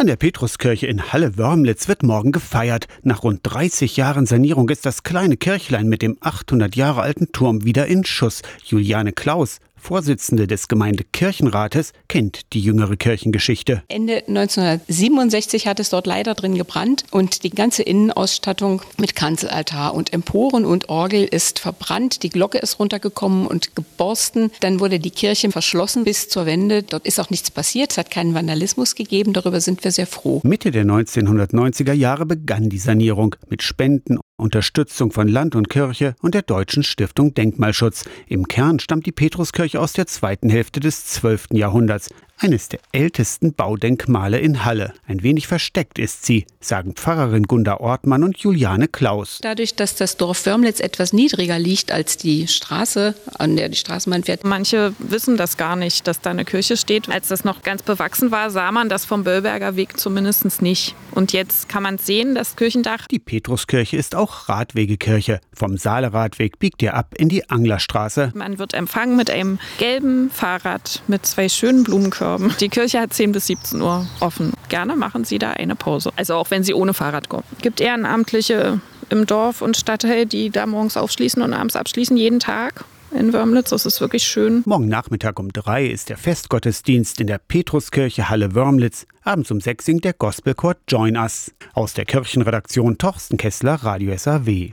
An der Petruskirche in Halle-Wörmlitz wird morgen gefeiert. Nach rund 30 Jahren Sanierung ist das kleine Kirchlein mit dem 800 Jahre alten Turm wieder in Schuss. Juliane Klaus Vorsitzende des Gemeindekirchenrates, kennt die jüngere Kirchengeschichte. Ende 1967 hat es dort leider drin gebrannt und die ganze Innenausstattung mit Kanzelaltar und Emporen und Orgel ist verbrannt. Die Glocke ist runtergekommen und geborsten. Dann wurde die Kirche verschlossen bis zur Wende. Dort ist auch nichts passiert. Es hat keinen Vandalismus gegeben. Darüber sind wir sehr froh. Mitte der 1990er Jahre begann die Sanierung mit Spenden Unterstützung von Land und Kirche und der Deutschen Stiftung Denkmalschutz. Im Kern stammt die Petruskirche aus der zweiten Hälfte des 12. Jahrhunderts eines der ältesten Baudenkmale in Halle. Ein wenig versteckt ist sie, sagen Pfarrerin Gunda Ortmann und Juliane Klaus. Dadurch, dass das Dorf Wörmlitz etwas niedriger liegt als die Straße, an der die Straßenbahn fährt. Manche wissen das gar nicht, dass da eine Kirche steht. Als das noch ganz bewachsen war, sah man das vom Böllberger Weg zumindest nicht. Und jetzt kann man sehen, das Kirchendach. Die Petruskirche ist auch Radwegekirche. Vom Saaleradweg biegt ihr ab in die Anglerstraße. Man wird empfangen mit einem gelben Fahrrad mit zwei schönen Blumenkörben haben. Die Kirche hat 10 bis 17 Uhr offen. Gerne machen Sie da eine Pause. Also auch wenn Sie ohne Fahrrad kommen. Es gibt Ehrenamtliche im Dorf und Stadtteil, die da morgens aufschließen und abends abschließen, jeden Tag in Wörmlitz. Das ist wirklich schön. Morgen Nachmittag um drei ist der Festgottesdienst in der Petruskirche Halle Wörmlitz. Abends um sechs singt der Gospelchor Join Us. Aus der Kirchenredaktion Torsten Kessler, Radio SAW.